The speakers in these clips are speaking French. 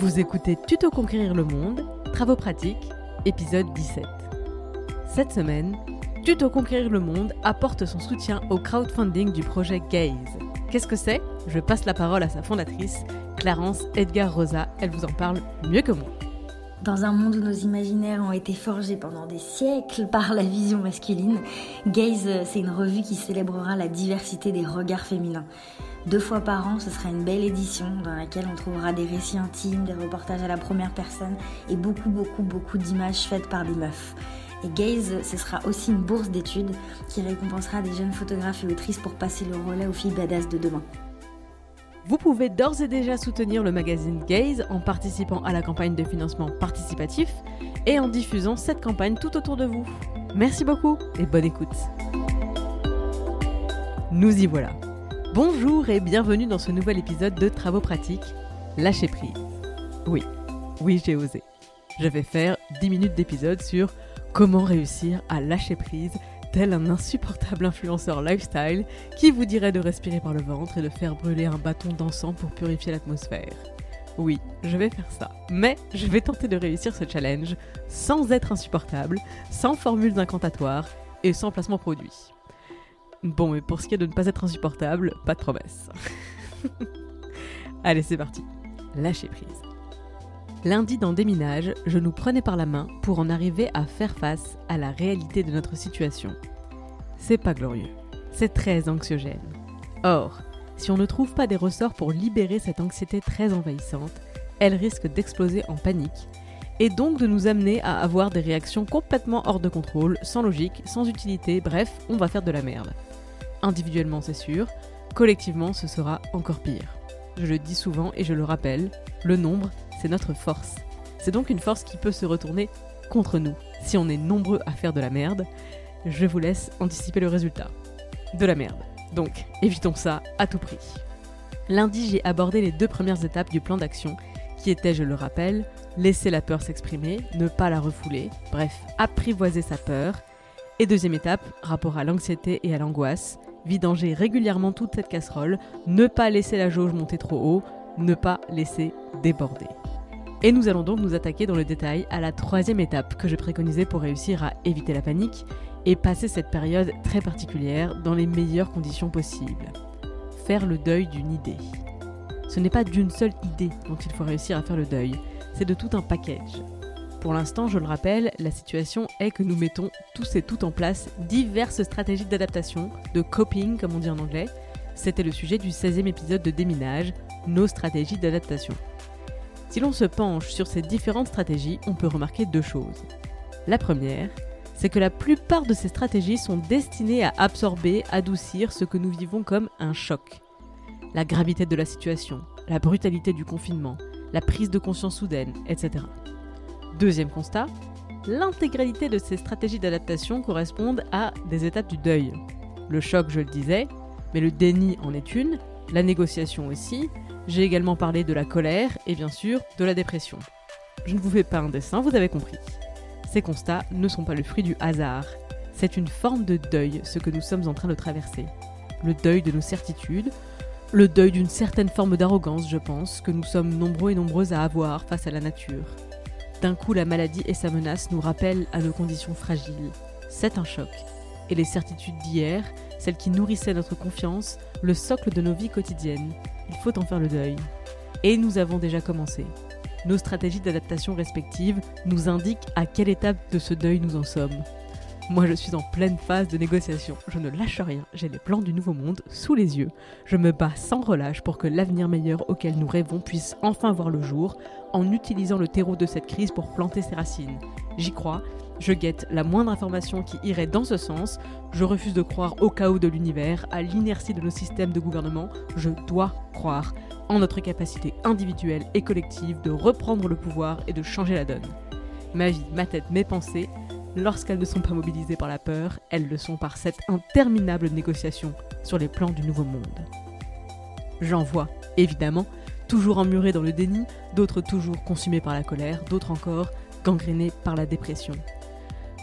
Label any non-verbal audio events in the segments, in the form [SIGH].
Vous écoutez Tuto Conquérir le Monde, Travaux pratiques, épisode 17. Cette semaine, Tuto Conquérir le Monde apporte son soutien au crowdfunding du projet Gaze. Qu'est-ce que c'est? Je passe la parole à sa fondatrice, Clarence Edgar Rosa. Elle vous en parle mieux que moi. Dans un monde où nos imaginaires ont été forgés pendant des siècles par la vision masculine, Gaze, c'est une revue qui célébrera la diversité des regards féminins. Deux fois par an, ce sera une belle édition dans laquelle on trouvera des récits intimes, des reportages à la première personne et beaucoup, beaucoup, beaucoup d'images faites par des meufs. Et Gaze, ce sera aussi une bourse d'études qui récompensera des jeunes photographes et autrices pour passer le relais aux filles badass de demain. Vous pouvez d'ores et déjà soutenir le magazine Gaze en participant à la campagne de financement participatif et en diffusant cette campagne tout autour de vous. Merci beaucoup et bonne écoute. Nous y voilà. Bonjour et bienvenue dans ce nouvel épisode de Travaux pratiques, Lâcher prise. Oui, oui j'ai osé. Je vais faire 10 minutes d'épisode sur comment réussir à lâcher prise tel un insupportable influenceur lifestyle qui vous dirait de respirer par le ventre et de faire brûler un bâton d'encens pour purifier l'atmosphère? Oui, je vais faire ça. Mais je vais tenter de réussir ce challenge sans être insupportable, sans formules incantatoires et sans placement produit. Bon, mais pour ce qui est de ne pas être insupportable, pas de promesse. [LAUGHS] Allez, c'est parti. Lâcher prise. Lundi dans Déminage, je nous prenais par la main pour en arriver à faire face à la réalité de notre situation. C'est pas glorieux, c'est très anxiogène. Or, si on ne trouve pas des ressorts pour libérer cette anxiété très envahissante, elle risque d'exploser en panique et donc de nous amener à avoir des réactions complètement hors de contrôle, sans logique, sans utilité, bref, on va faire de la merde. Individuellement, c'est sûr, collectivement, ce sera encore pire. Je le dis souvent et je le rappelle, le nombre, c'est notre force. C'est donc une force qui peut se retourner contre nous. Si on est nombreux à faire de la merde, je vous laisse anticiper le résultat. De la merde. Donc, évitons ça à tout prix. Lundi, j'ai abordé les deux premières étapes du plan d'action, qui étaient, je le rappelle, laisser la peur s'exprimer, ne pas la refouler, bref, apprivoiser sa peur. Et deuxième étape, rapport à l'anxiété et à l'angoisse, vidanger régulièrement toute cette casserole, ne pas laisser la jauge monter trop haut, ne pas laisser déborder. Et nous allons donc nous attaquer dans le détail à la troisième étape que je préconisais pour réussir à éviter la panique et passer cette période très particulière dans les meilleures conditions possibles. Faire le deuil d'une idée. Ce n'est pas d'une seule idée dont il faut réussir à faire le deuil, c'est de tout un package. Pour l'instant, je le rappelle, la situation est que nous mettons tous et toutes en place diverses stratégies d'adaptation, de coping comme on dit en anglais. C'était le sujet du 16e épisode de Déminage, nos stratégies d'adaptation. Si l'on se penche sur ces différentes stratégies, on peut remarquer deux choses. La première, c'est que la plupart de ces stratégies sont destinées à absorber, adoucir ce que nous vivons comme un choc. La gravité de la situation, la brutalité du confinement, la prise de conscience soudaine, etc. Deuxième constat, l'intégralité de ces stratégies d'adaptation correspondent à des étapes du deuil. Le choc, je le disais, mais le déni en est une, la négociation aussi, j'ai également parlé de la colère et bien sûr de la dépression. Je ne vous fais pas un dessin, vous avez compris. Ces constats ne sont pas le fruit du hasard, c'est une forme de deuil ce que nous sommes en train de traverser. Le deuil de nos certitudes, le deuil d'une certaine forme d'arrogance, je pense, que nous sommes nombreux et nombreuses à avoir face à la nature. D'un coup, la maladie et sa menace nous rappellent à nos conditions fragiles. C'est un choc. Et les certitudes d'hier, celles qui nourrissaient notre confiance, le socle de nos vies quotidiennes, il faut en faire le deuil. Et nous avons déjà commencé. Nos stratégies d'adaptation respectives nous indiquent à quelle étape de ce deuil nous en sommes. Moi, je suis en pleine phase de négociation. Je ne lâche rien. J'ai les plans du nouveau monde sous les yeux. Je me bats sans relâche pour que l'avenir meilleur auquel nous rêvons puisse enfin voir le jour en utilisant le terreau de cette crise pour planter ses racines. J'y crois, je guette la moindre information qui irait dans ce sens, je refuse de croire au chaos de l'univers, à l'inertie de nos systèmes de gouvernement, je dois croire en notre capacité individuelle et collective de reprendre le pouvoir et de changer la donne. Ma vie, ma tête, mes pensées, lorsqu'elles ne sont pas mobilisées par la peur, elles le sont par cette interminable négociation sur les plans du nouveau monde. J'en vois, évidemment, toujours emmurés dans le déni, d'autres toujours consumés par la colère, d'autres encore gangrénés par la dépression.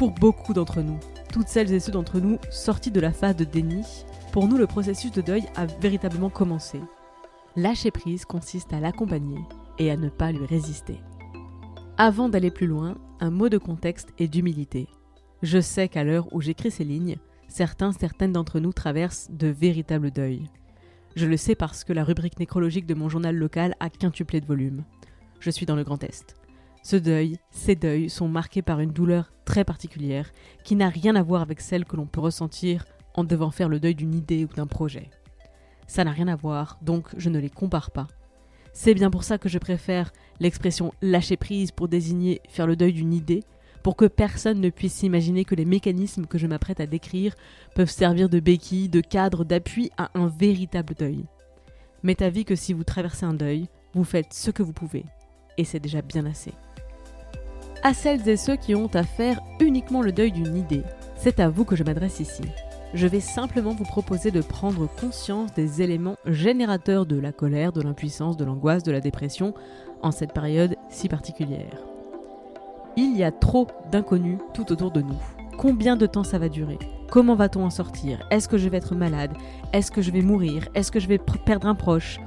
Pour beaucoup d'entre nous, toutes celles et ceux d'entre nous sortis de la phase de déni, pour nous le processus de deuil a véritablement commencé. Lâcher prise consiste à l'accompagner et à ne pas lui résister. Avant d'aller plus loin, un mot de contexte et d'humilité. Je sais qu'à l'heure où j'écris ces lignes, certains, certaines d'entre nous traversent de véritables deuils. Je le sais parce que la rubrique nécrologique de mon journal local a quintuplé de volume. Je suis dans le Grand Est. Ce deuil, ces deuils sont marqués par une douleur très particulière qui n'a rien à voir avec celle que l'on peut ressentir en devant faire le deuil d'une idée ou d'un projet. Ça n'a rien à voir, donc je ne les compare pas. C'est bien pour ça que je préfère l'expression lâcher prise pour désigner faire le deuil d'une idée, pour que personne ne puisse s'imaginer que les mécanismes que je m'apprête à décrire peuvent servir de béquille, de cadre, d'appui à un véritable deuil. M'est avis que si vous traversez un deuil, vous faites ce que vous pouvez, et c'est déjà bien assez. À celles et ceux qui ont à faire uniquement le deuil d'une idée, c'est à vous que je m'adresse ici. Je vais simplement vous proposer de prendre conscience des éléments générateurs de la colère, de l'impuissance, de l'angoisse, de la dépression en cette période si particulière. Il y a trop d'inconnus tout autour de nous. Combien de temps ça va durer? Comment va-t-on en sortir? Est-ce que je vais être malade? Est-ce que je vais mourir? Est-ce que je vais perdre un proche?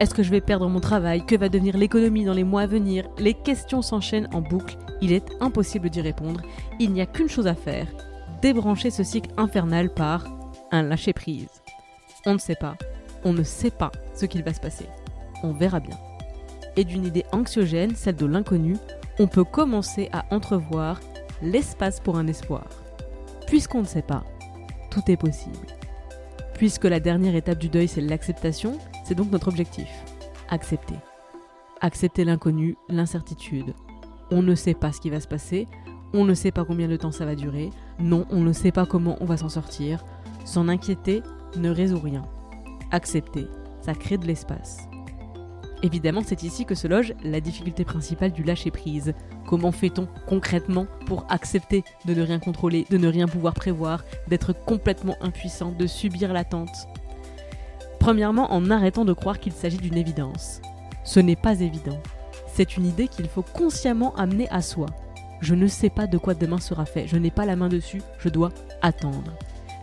Est-ce que je vais perdre mon travail? Que va devenir l'économie dans les mois à venir? Les questions s'enchaînent en boucle. Il est impossible d'y répondre. Il n'y a qu'une chose à faire débrancher ce cycle infernal par un lâcher-prise. On ne sait pas. On ne sait pas ce qu'il va se passer. On verra bien. Et d'une idée anxiogène, celle de l'inconnu, on peut commencer à entrevoir l'espace pour un espoir. Puisqu'on ne sait pas, tout est possible. Puisque la dernière étape du deuil, c'est l'acceptation, c'est donc notre objectif. Accepter. Accepter l'inconnu, l'incertitude. On ne sait pas ce qui va se passer, on ne sait pas combien de temps ça va durer, non, on ne sait pas comment on va s'en sortir. S'en inquiéter ne résout rien. Accepter, ça crée de l'espace. Évidemment, c'est ici que se loge la difficulté principale du lâcher-prise. Comment fait-on concrètement pour accepter de ne rien contrôler, de ne rien pouvoir prévoir, d'être complètement impuissant, de subir l'attente? Premièrement, en arrêtant de croire qu'il s'agit d'une évidence. Ce n'est pas évident. C'est une idée qu'il faut consciemment amener à soi. Je ne sais pas de quoi demain sera fait, je n'ai pas la main dessus, je dois attendre.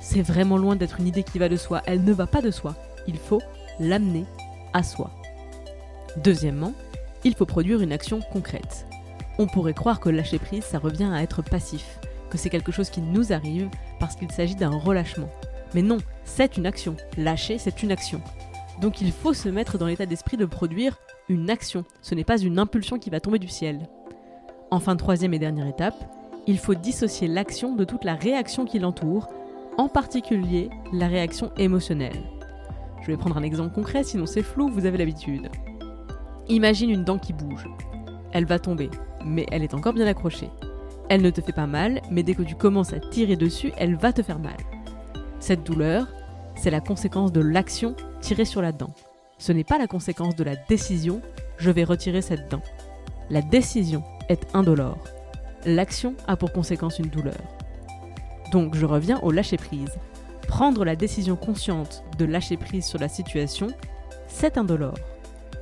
C'est vraiment loin d'être une idée qui va de soi, elle ne va pas de soi. Il faut l'amener à soi. Deuxièmement, il faut produire une action concrète. On pourrait croire que lâcher prise, ça revient à être passif, que c'est quelque chose qui nous arrive parce qu'il s'agit d'un relâchement. Mais non, c'est une action. Lâcher, c'est une action. Donc il faut se mettre dans l'état d'esprit de produire une action. Ce n'est pas une impulsion qui va tomber du ciel. Enfin, troisième et dernière étape, il faut dissocier l'action de toute la réaction qui l'entoure, en particulier la réaction émotionnelle. Je vais prendre un exemple concret, sinon c'est flou, vous avez l'habitude. Imagine une dent qui bouge. Elle va tomber, mais elle est encore bien accrochée. Elle ne te fait pas mal, mais dès que tu commences à tirer dessus, elle va te faire mal. Cette douleur, c'est la conséquence de l'action tirée sur la dent. Ce n'est pas la conséquence de la décision je vais retirer cette dent. La décision est indolore. L'action a pour conséquence une douleur. Donc je reviens au lâcher-prise. Prendre la décision consciente de lâcher prise sur la situation, c'est indolore.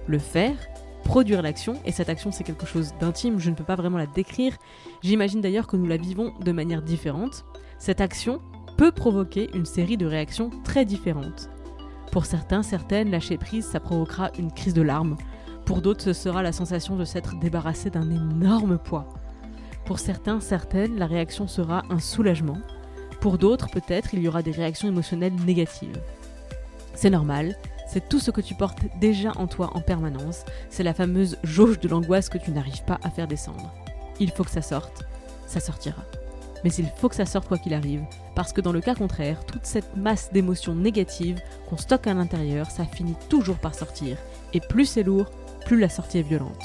Le faire, produire l'action, et cette action c'est quelque chose d'intime, je ne peux pas vraiment la décrire, j'imagine d'ailleurs que nous la vivons de manière différente, cette action peut provoquer une série de réactions très différentes. Pour certains, certaines, lâcher prise, ça provoquera une crise de larmes. Pour d'autres, ce sera la sensation de s'être débarrassé d'un énorme poids. Pour certains, certaines, la réaction sera un soulagement. Pour d'autres, peut-être, il y aura des réactions émotionnelles négatives. C'est normal, c'est tout ce que tu portes déjà en toi en permanence, c'est la fameuse jauge de l'angoisse que tu n'arrives pas à faire descendre. Il faut que ça sorte, ça sortira. Mais il faut que ça sorte quoi qu'il arrive, parce que dans le cas contraire, toute cette masse d'émotions négatives qu'on stocke à l'intérieur, ça finit toujours par sortir. Et plus c'est lourd, plus la sortie est violente.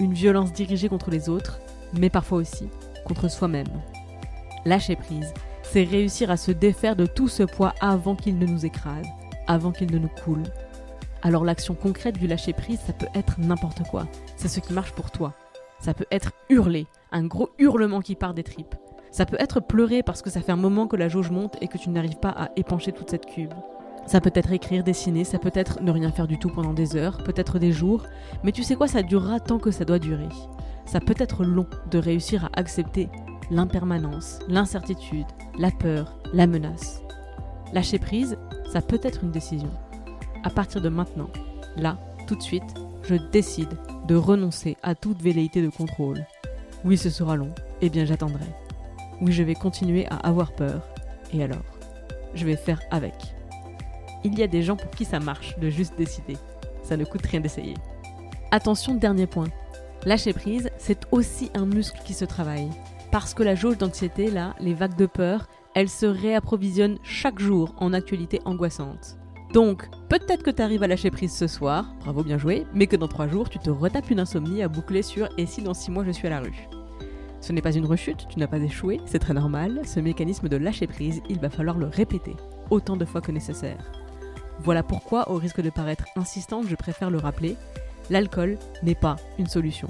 Une violence dirigée contre les autres, mais parfois aussi contre soi-même. Lâcher prise, c'est réussir à se défaire de tout ce poids avant qu'il ne nous écrase, avant qu'il ne nous coule. Alors l'action concrète du lâcher prise, ça peut être n'importe quoi. C'est ce qui marche pour toi. Ça peut être hurler, un gros hurlement qui part des tripes. Ça peut être pleurer parce que ça fait un moment que la jauge monte et que tu n'arrives pas à épancher toute cette cube. Ça peut être écrire, dessiner, ça peut être ne rien faire du tout pendant des heures, peut-être des jours, mais tu sais quoi, ça durera tant que ça doit durer. Ça peut être long de réussir à accepter l'impermanence, l'incertitude, la peur, la menace. Lâcher prise, ça peut être une décision. À partir de maintenant, là, tout de suite, je décide de renoncer à toute velléité de contrôle. Oui, ce sera long, eh bien j'attendrai. Oui, je vais continuer à avoir peur, et alors? Je vais faire avec. Il y a des gens pour qui ça marche de juste décider. Ça ne coûte rien d'essayer. Attention, dernier point. Lâcher prise, c'est aussi un muscle qui se travaille. Parce que la jauge d'anxiété, là, les vagues de peur, elles se réapprovisionnent chaque jour en actualité angoissante. Donc, peut-être que tu arrives à lâcher prise ce soir, bravo bien joué, mais que dans trois jours, tu te retapes une insomnie à boucler sur et si dans six mois je suis à la rue? Ce n'est pas une rechute, tu n'as pas échoué, c'est très normal, ce mécanisme de lâcher prise, il va falloir le répéter, autant de fois que nécessaire. Voilà pourquoi, au risque de paraître insistante, je préfère le rappeler, l'alcool n'est pas une solution.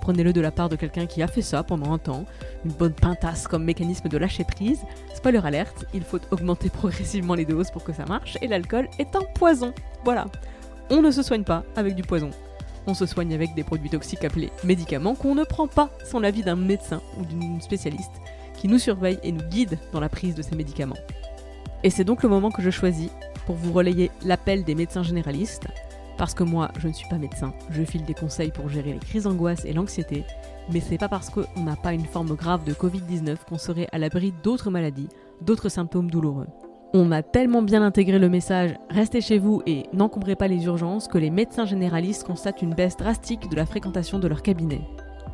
Prenez-le de la part de quelqu'un qui a fait ça pendant un temps, une bonne pintasse comme mécanisme de lâcher prise. Spoiler alerte, il faut augmenter [LAUGHS] progressivement les doses pour que ça marche, et l'alcool est un poison. Voilà. On ne se soigne pas avec du poison. On se soigne avec des produits toxiques appelés médicaments qu'on ne prend pas sans l'avis d'un médecin ou d'une spécialiste qui nous surveille et nous guide dans la prise de ces médicaments. Et c'est donc le moment que je choisis pour vous relayer l'appel des médecins généralistes, parce que moi, je ne suis pas médecin, je file des conseils pour gérer les crises d'angoisse et l'anxiété, mais c'est pas parce qu'on n'a pas une forme grave de Covid-19 qu'on serait à l'abri d'autres maladies, d'autres symptômes douloureux. On a tellement bien intégré le message restez chez vous et n'encombrez pas les urgences que les médecins généralistes constatent une baisse drastique de la fréquentation de leur cabinet.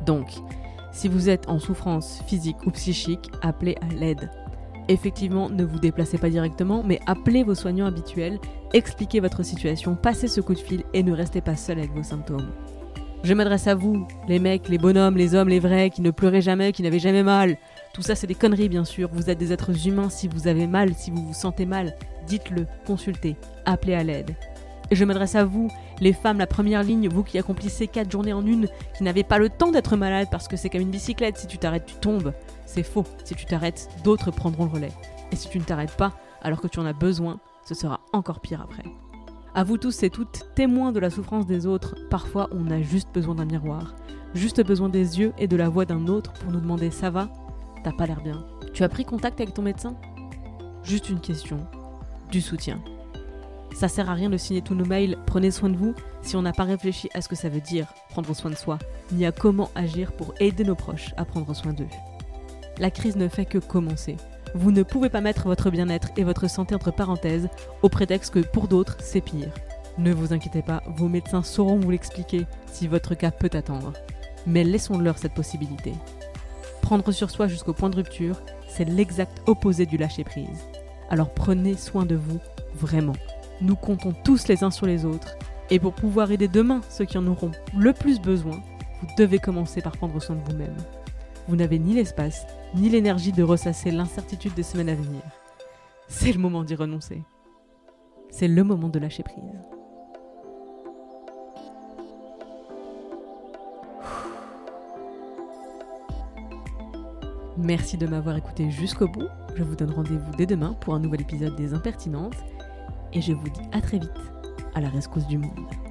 Donc, si vous êtes en souffrance physique ou psychique, appelez à l'aide. Effectivement, ne vous déplacez pas directement, mais appelez vos soignants habituels, expliquez votre situation, passez ce coup de fil et ne restez pas seul avec vos symptômes. Je m'adresse à vous, les mecs, les bonhommes, les hommes, les vrais, qui ne pleurez jamais, qui n'avez jamais mal. Tout ça, c'est des conneries, bien sûr. Vous êtes des êtres humains. Si vous avez mal, si vous vous sentez mal, dites-le, consultez, appelez à l'aide. Et je m'adresse à vous, les femmes, la première ligne, vous qui accomplissez 4 journées en une, qui n'avez pas le temps d'être malade parce que c'est comme une bicyclette, si tu t'arrêtes, tu tombes. C'est faux. Si tu t'arrêtes, d'autres prendront le relais. Et si tu ne t'arrêtes pas, alors que tu en as besoin, ce sera encore pire après. À vous tous et toutes, témoins de la souffrance des autres, parfois on a juste besoin d'un miroir, juste besoin des yeux et de la voix d'un autre pour nous demander ça va? T'as pas l'air bien. Tu as pris contact avec ton médecin? Juste une question, du soutien. Ça sert à rien de signer tous nos mails, prenez soin de vous, si on n'a pas réfléchi à ce que ça veut dire, prendre soin de soi, ni à comment agir pour aider nos proches à prendre soin d'eux. La crise ne fait que commencer. Vous ne pouvez pas mettre votre bien-être et votre santé entre parenthèses au prétexte que pour d'autres, c'est pire. Ne vous inquiétez pas, vos médecins sauront vous l'expliquer si votre cas peut attendre. Mais laissons-leur cette possibilité. Prendre sur soi jusqu'au point de rupture, c'est l'exact opposé du lâcher-prise. Alors prenez soin de vous, vraiment. Nous comptons tous les uns sur les autres, et pour pouvoir aider demain ceux qui en auront le plus besoin, vous devez commencer par prendre soin de vous-même. Vous n'avez ni l'espace, ni l'énergie de ressasser l'incertitude des semaines à venir. C'est le moment d'y renoncer. C'est le moment de lâcher prise. Merci de m'avoir écouté jusqu'au bout. Je vous donne rendez-vous dès demain pour un nouvel épisode des Impertinentes. Et je vous dis à très vite à la rescousse du monde.